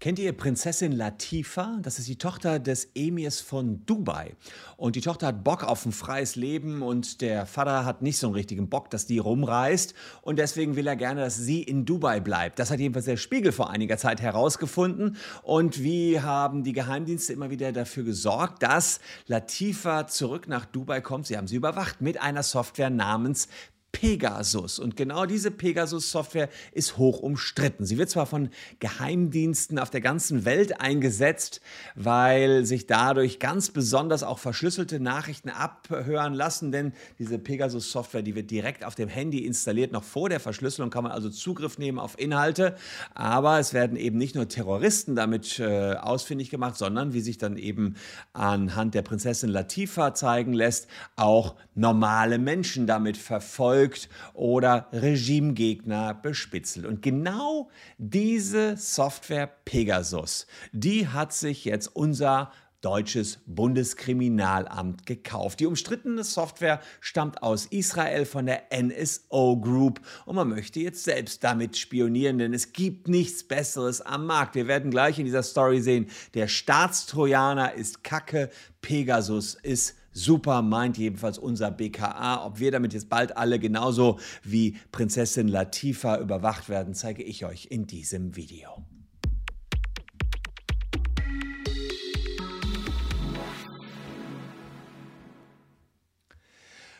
Kennt ihr Prinzessin Latifa? Das ist die Tochter des Emirs von Dubai. Und die Tochter hat Bock auf ein freies Leben und der Vater hat nicht so einen richtigen Bock, dass die rumreist. Und deswegen will er gerne, dass sie in Dubai bleibt. Das hat jedenfalls der Spiegel vor einiger Zeit herausgefunden. Und wie haben die Geheimdienste immer wieder dafür gesorgt, dass Latifa zurück nach Dubai kommt? Sie haben sie überwacht mit einer Software namens Pegasus. Und genau diese Pegasus-Software ist hoch umstritten. Sie wird zwar von Geheimdiensten auf der ganzen Welt eingesetzt, weil sich dadurch ganz besonders auch verschlüsselte Nachrichten abhören lassen, denn diese Pegasus-Software, die wird direkt auf dem Handy installiert. Noch vor der Verschlüsselung kann man also Zugriff nehmen auf Inhalte. Aber es werden eben nicht nur Terroristen damit äh, ausfindig gemacht, sondern, wie sich dann eben anhand der Prinzessin Latifa zeigen lässt, auch normale Menschen damit verfolgt verfolgt oder Regimegegner bespitzelt. Und genau diese Software Pegasus, die hat sich jetzt unser deutsches Bundeskriminalamt gekauft. Die umstrittene Software stammt aus Israel von der NSO Group und man möchte jetzt selbst damit spionieren, denn es gibt nichts Besseres am Markt. Wir werden gleich in dieser Story sehen, der Staatstrojaner ist Kacke, Pegasus ist Super meint jedenfalls unser BKA. Ob wir damit jetzt bald alle genauso wie Prinzessin Latifa überwacht werden, zeige ich euch in diesem Video.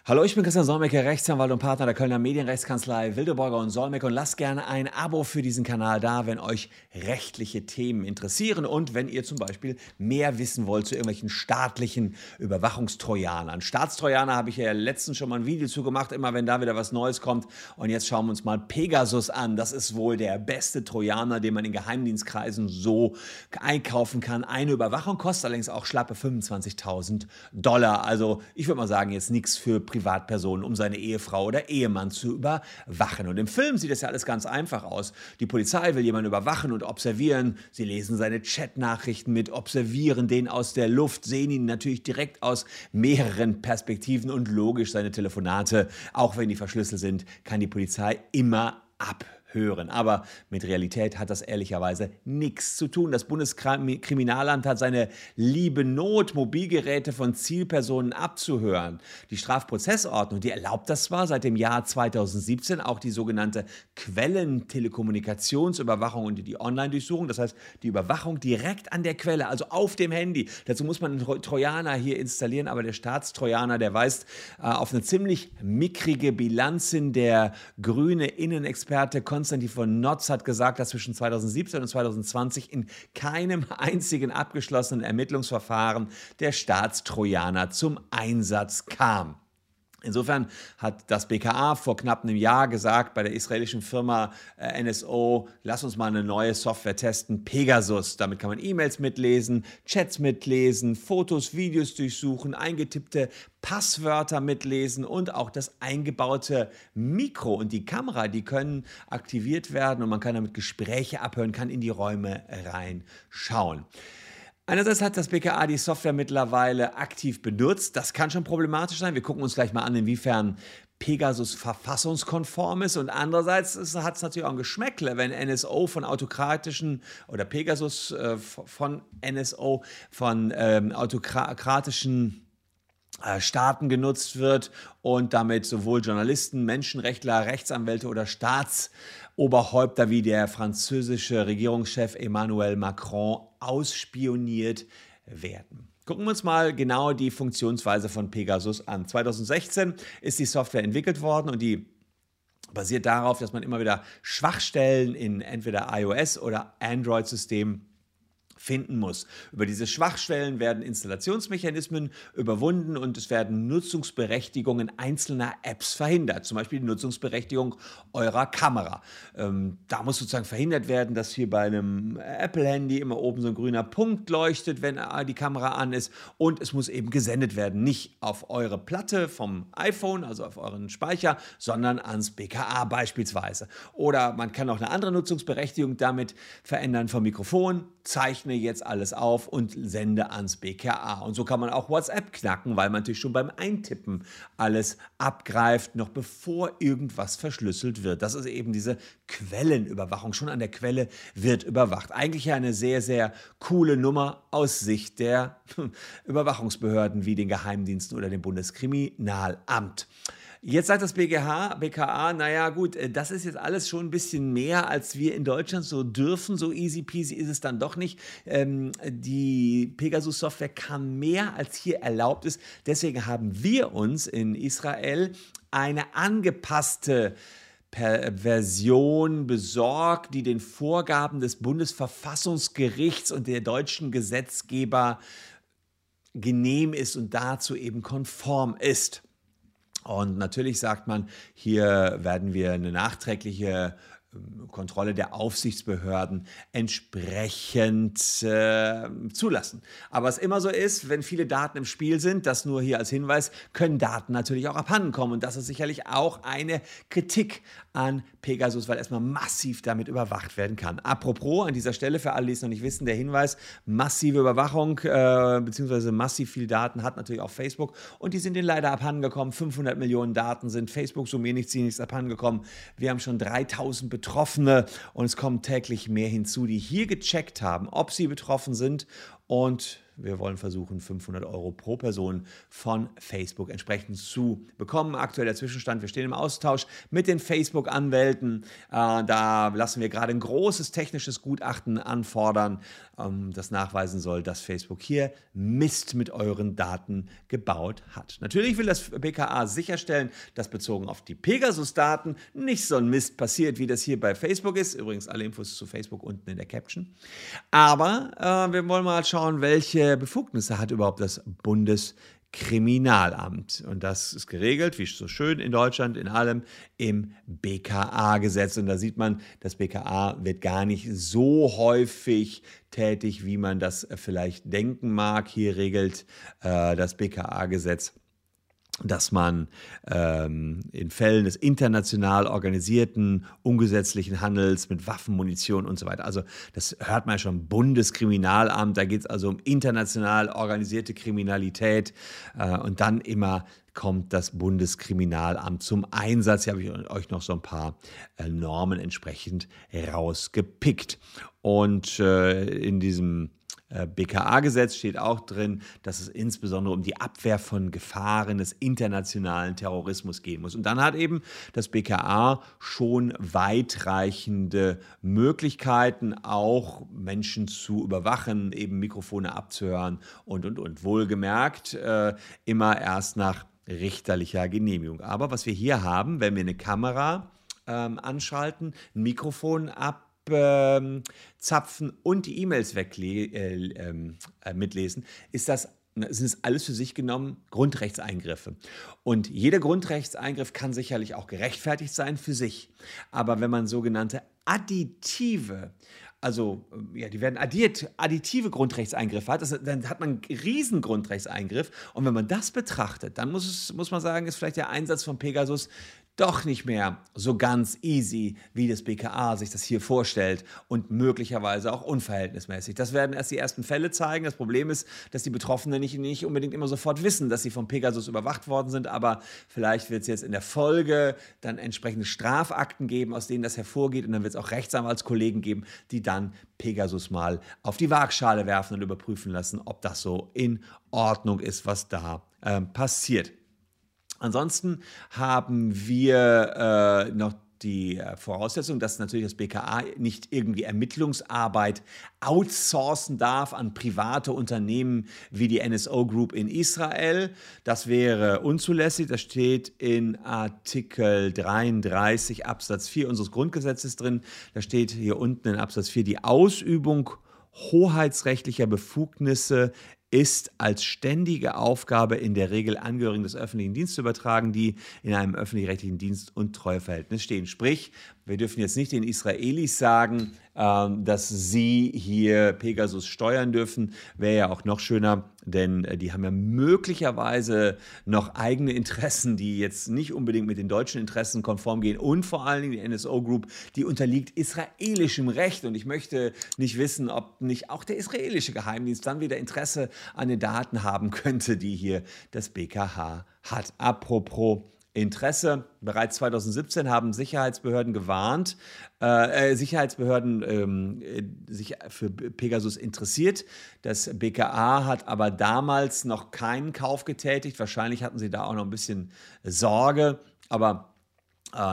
Hallo, ich bin Christian Solmecke, Rechtsanwalt und Partner der Kölner Medienrechtskanzlei Wildeborger und Solmecke und lasst gerne ein Abo für diesen Kanal da, wenn euch rechtliche Themen interessieren und wenn ihr zum Beispiel mehr wissen wollt zu irgendwelchen staatlichen Überwachungstrojanern. Staatstrojaner habe ich ja letztens schon mal ein Video zu gemacht, immer wenn da wieder was Neues kommt. Und jetzt schauen wir uns mal Pegasus an. Das ist wohl der beste Trojaner, den man in Geheimdienstkreisen so einkaufen kann. Eine Überwachung kostet allerdings auch schlappe 25.000 Dollar. Also ich würde mal sagen, jetzt nichts für Privat Privatperson, um seine Ehefrau oder Ehemann zu überwachen. Und im Film sieht es ja alles ganz einfach aus. Die Polizei will jemanden überwachen und observieren. Sie lesen seine Chatnachrichten mit, observieren den aus der Luft, sehen ihn natürlich direkt aus mehreren Perspektiven und logisch seine Telefonate, auch wenn die verschlüsselt sind, kann die Polizei immer ab hören. Aber mit Realität hat das ehrlicherweise nichts zu tun. Das Bundeskriminalamt hat seine liebe Not, Mobilgeräte von Zielpersonen abzuhören. Die Strafprozessordnung, die erlaubt das zwar seit dem Jahr 2017, auch die sogenannte Quellentelekommunikationsüberwachung und die Online-Durchsuchung, das heißt die Überwachung direkt an der Quelle, also auf dem Handy. Dazu muss man einen Trojaner hier installieren, aber der Staatstrojaner, der weist äh, auf eine ziemlich mickrige Bilanz hin. Der grüne Innenexperte Konstantin von Notz hat gesagt, dass zwischen 2017 und 2020 in keinem einzigen abgeschlossenen Ermittlungsverfahren der Staatstrojaner zum Einsatz kam. Insofern hat das BKA vor knapp einem Jahr gesagt bei der israelischen Firma äh, NSO, lass uns mal eine neue Software testen, Pegasus. Damit kann man E-Mails mitlesen, Chats mitlesen, Fotos, Videos durchsuchen, eingetippte Passwörter mitlesen und auch das eingebaute Mikro und die Kamera, die können aktiviert werden und man kann damit Gespräche abhören, kann in die Räume reinschauen. Einerseits hat das BKA die Software mittlerweile aktiv benutzt. Das kann schon problematisch sein. Wir gucken uns gleich mal an, inwiefern Pegasus verfassungskonform ist und andererseits hat es natürlich auch ein Geschmäckle, wenn NSO von autokratischen oder Pegasus äh, von NSO von ähm, autokratischen Staaten genutzt wird und damit sowohl Journalisten, Menschenrechtler, Rechtsanwälte oder Staatsoberhäupter wie der französische Regierungschef Emmanuel Macron ausspioniert werden. Gucken wir uns mal genau die Funktionsweise von Pegasus an. 2016 ist die Software entwickelt worden und die basiert darauf, dass man immer wieder Schwachstellen in entweder iOS oder Android-Systemen finden muss. Über diese Schwachstellen werden Installationsmechanismen überwunden und es werden Nutzungsberechtigungen einzelner Apps verhindert. Zum Beispiel die Nutzungsberechtigung eurer Kamera. Ähm, da muss sozusagen verhindert werden, dass hier bei einem Apple-Handy immer oben so ein grüner Punkt leuchtet, wenn die Kamera an ist. Und es muss eben gesendet werden, nicht auf eure Platte vom iPhone, also auf euren Speicher, sondern ans BKA beispielsweise. Oder man kann auch eine andere Nutzungsberechtigung damit verändern vom Mikrofon, zeichne jetzt alles auf und sende ans BKA. Und so kann man auch WhatsApp knacken, weil man natürlich schon beim Eintippen alles abgreift, noch bevor irgendwas verschlüsselt wird. Das ist eben diese Quellenüberwachung. Schon an der Quelle wird überwacht. Eigentlich eine sehr, sehr coole Nummer aus Sicht der Überwachungsbehörden wie den Geheimdiensten oder dem Bundeskriminalamt. Jetzt sagt das BGH, BKA, naja gut, äh, das ist jetzt alles schon ein bisschen mehr, als wir in Deutschland so dürfen. So easy peasy ist es dann doch nicht. Ähm, die Pegasus-Software kann mehr, als hier erlaubt ist. Deswegen haben wir uns in Israel eine angepasste Version besorgt, die den Vorgaben des Bundesverfassungsgerichts und der deutschen Gesetzgeber genehm ist und dazu eben konform ist. Und natürlich sagt man, hier werden wir eine nachträgliche Kontrolle der Aufsichtsbehörden entsprechend äh, zulassen. Aber was immer so ist, wenn viele Daten im Spiel sind, das nur hier als Hinweis, können Daten natürlich auch abhanden kommen. Und das ist sicherlich auch eine Kritik an Pegasus, weil erstmal massiv damit überwacht werden kann. Apropos an dieser Stelle, für alle, die es noch nicht wissen, der Hinweis, massive Überwachung äh, bzw. massiv viel Daten hat natürlich auch Facebook und die sind denen leider abhandengekommen. 500 Millionen Daten sind Facebook so mir nichts, nichts abhandengekommen. Wir haben schon 3000 Betroffene und es kommen täglich mehr hinzu, die hier gecheckt haben, ob sie betroffen sind. Und wir wollen versuchen, 500 Euro pro Person von Facebook entsprechend zu bekommen. Aktueller Zwischenstand, wir stehen im Austausch mit den Facebook-Anwälten. Äh, da lassen wir gerade ein großes technisches Gutachten anfordern, ähm, das nachweisen soll, dass Facebook hier Mist mit euren Daten gebaut hat. Natürlich will das BKA sicherstellen, dass bezogen auf die Pegasus-Daten nicht so ein Mist passiert, wie das hier bei Facebook ist. Übrigens alle Infos zu Facebook unten in der Caption. Aber äh, wir wollen mal schauen, welche Befugnisse hat überhaupt das Bundeskriminalamt? Und das ist geregelt, wie so schön in Deutschland, in allem, im BKA-Gesetz. Und da sieht man, das BKA wird gar nicht so häufig tätig, wie man das vielleicht denken mag. Hier regelt äh, das BKA-Gesetz dass man ähm, in Fällen des international organisierten, ungesetzlichen Handels mit Waffen, Munition und so weiter, also das hört man ja schon, Bundeskriminalamt, da geht es also um international organisierte Kriminalität äh, und dann immer kommt das Bundeskriminalamt zum Einsatz. Hier habe ich euch noch so ein paar äh, Normen entsprechend rausgepickt. Und äh, in diesem BKA-Gesetz steht auch drin, dass es insbesondere um die Abwehr von Gefahren des internationalen Terrorismus gehen muss. Und dann hat eben das BKA schon weitreichende Möglichkeiten, auch Menschen zu überwachen, eben Mikrofone abzuhören und, und, und. Wohlgemerkt, äh, immer erst nach richterlicher Genehmigung. Aber was wir hier haben, wenn wir eine Kamera ähm, anschalten, ein Mikrofon ab abzapfen und die E-Mails äh, ähm, äh, mitlesen, ist das sind es alles für sich genommen Grundrechtseingriffe. Und jeder Grundrechtseingriff kann sicherlich auch gerechtfertigt sein für sich. Aber wenn man sogenannte additive also ja, die werden addiert, additive Grundrechtseingriffe hat, das, dann hat man einen riesen Grundrechtseingriff. Und wenn man das betrachtet, dann muss, es, muss man sagen, ist vielleicht der Einsatz von Pegasus doch nicht mehr so ganz easy, wie das BKA sich das hier vorstellt und möglicherweise auch unverhältnismäßig. Das werden erst die ersten Fälle zeigen. Das Problem ist, dass die Betroffenen nicht, nicht unbedingt immer sofort wissen, dass sie vom Pegasus überwacht worden sind, aber vielleicht wird es jetzt in der Folge dann entsprechende Strafakten geben, aus denen das hervorgeht und dann wird es auch Rechtsanwaltskollegen geben, die dann Pegasus mal auf die Waagschale werfen und überprüfen lassen, ob das so in Ordnung ist, was da äh, passiert. Ansonsten haben wir äh, noch die äh, Voraussetzung, dass natürlich das BKA nicht irgendwie Ermittlungsarbeit outsourcen darf an private Unternehmen wie die NSO Group in Israel. Das wäre unzulässig. Das steht in Artikel 33 Absatz 4 unseres Grundgesetzes drin. Da steht hier unten in Absatz 4 die Ausübung hoheitsrechtlicher Befugnisse ist als ständige Aufgabe in der Regel Angehörigen des öffentlichen Dienstes zu übertragen, die in einem öffentlich-rechtlichen Dienst- und Treueverhältnis stehen. Sprich, wir dürfen jetzt nicht den Israelis sagen, ähm, dass sie hier Pegasus steuern dürfen. Wäre ja auch noch schöner, denn äh, die haben ja möglicherweise noch eigene Interessen, die jetzt nicht unbedingt mit den deutschen Interessen konform gehen. Und vor allen Dingen die NSO Group, die unterliegt israelischem Recht. Und ich möchte nicht wissen, ob nicht auch der israelische Geheimdienst dann wieder Interesse an den Daten haben könnte, die hier das BKH hat. Apropos Interesse. Bereits 2017 haben Sicherheitsbehörden gewarnt, äh, äh, Sicherheitsbehörden ähm, äh, sich für Pegasus interessiert. Das BKA hat aber damals noch keinen Kauf getätigt. Wahrscheinlich hatten sie da auch noch ein bisschen Sorge. Aber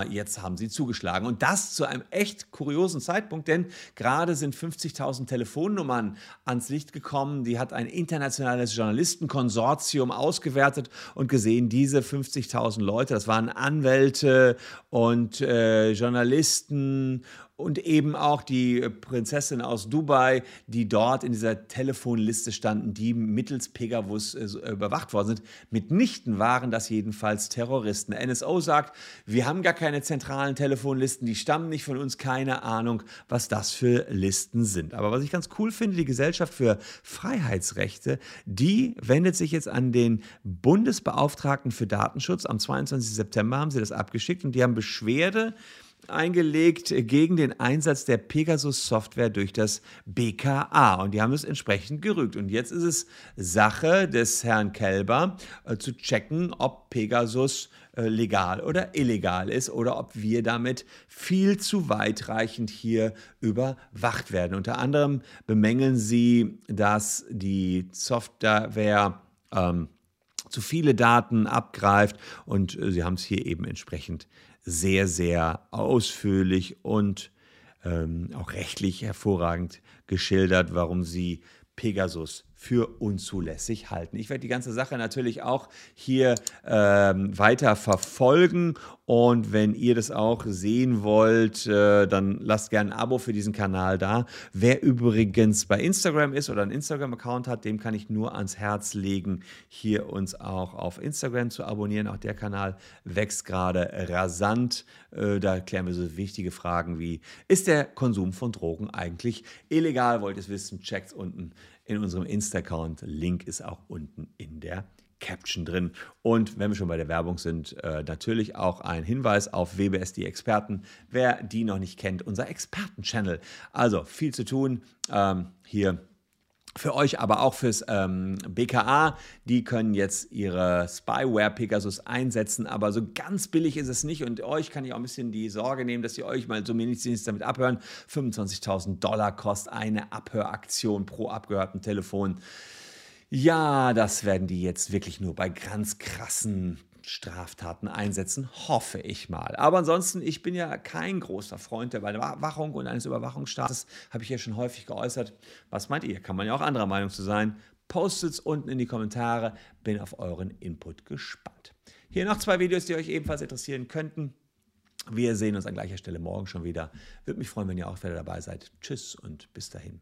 jetzt haben sie zugeschlagen. Und das zu einem echt kuriosen Zeitpunkt, denn gerade sind 50.000 Telefonnummern ans Licht gekommen. Die hat ein internationales Journalistenkonsortium ausgewertet und gesehen, diese 50.000 Leute, das waren Anwälte und äh, Journalisten und eben auch die Prinzessin aus Dubai, die dort in dieser Telefonliste standen, die mittels Pegasus äh, überwacht worden sind. Mitnichten waren das jedenfalls Terroristen. NSO sagt, wir haben gar keine zentralen Telefonlisten, die stammen nicht von uns, keine Ahnung, was das für Listen sind. Aber was ich ganz cool finde, die Gesellschaft für Freiheitsrechte, die wendet sich jetzt an den Bundesbeauftragten für Datenschutz. Am 22. September haben sie das abgeschickt und die haben Beschwerde eingelegt gegen den Einsatz der Pegasus-Software durch das BKA. Und die haben es entsprechend gerügt. Und jetzt ist es Sache des Herrn Kelber äh, zu checken, ob Pegasus äh, legal oder illegal ist oder ob wir damit viel zu weitreichend hier überwacht werden. Unter anderem bemängeln sie, dass die Software ähm, zu viele Daten abgreift und äh, sie haben es hier eben entsprechend sehr, sehr ausführlich und ähm, auch rechtlich hervorragend geschildert, warum sie Pegasus für unzulässig halten. Ich werde die ganze Sache natürlich auch hier ähm, weiter verfolgen und wenn ihr das auch sehen wollt, äh, dann lasst gerne ein Abo für diesen Kanal da. Wer übrigens bei Instagram ist oder einen Instagram-Account hat, dem kann ich nur ans Herz legen, hier uns auch auf Instagram zu abonnieren. Auch der Kanal wächst gerade rasant. Äh, da klären wir so wichtige Fragen wie, ist der Konsum von Drogen eigentlich illegal? Wollt ihr es wissen? Checkt unten in unserem Insta-Account. Link ist auch unten in der Caption drin. Und wenn wir schon bei der Werbung sind, äh, natürlich auch ein Hinweis auf WBS die Experten. Wer die noch nicht kennt, unser Experten-Channel. Also viel zu tun. Ähm, hier für euch, aber auch fürs ähm, BKA. Die können jetzt ihre Spyware Pegasus einsetzen, aber so ganz billig ist es nicht. Und euch kann ich auch ein bisschen die Sorge nehmen, dass ihr euch mal so wenigstens damit abhören. 25.000 Dollar kostet eine Abhöraktion pro abgehörten Telefon. Ja, das werden die jetzt wirklich nur bei ganz krassen Straftaten einsetzen, hoffe ich mal. Aber ansonsten, ich bin ja kein großer Freund der Überwachung und eines Überwachungsstaates, habe ich ja schon häufig geäußert. Was meint ihr? Kann man ja auch anderer Meinung zu sein. Postet es unten in die Kommentare, bin auf euren Input gespannt. Hier noch zwei Videos, die euch ebenfalls interessieren könnten. Wir sehen uns an gleicher Stelle morgen schon wieder. Würde mich freuen, wenn ihr auch wieder dabei seid. Tschüss und bis dahin.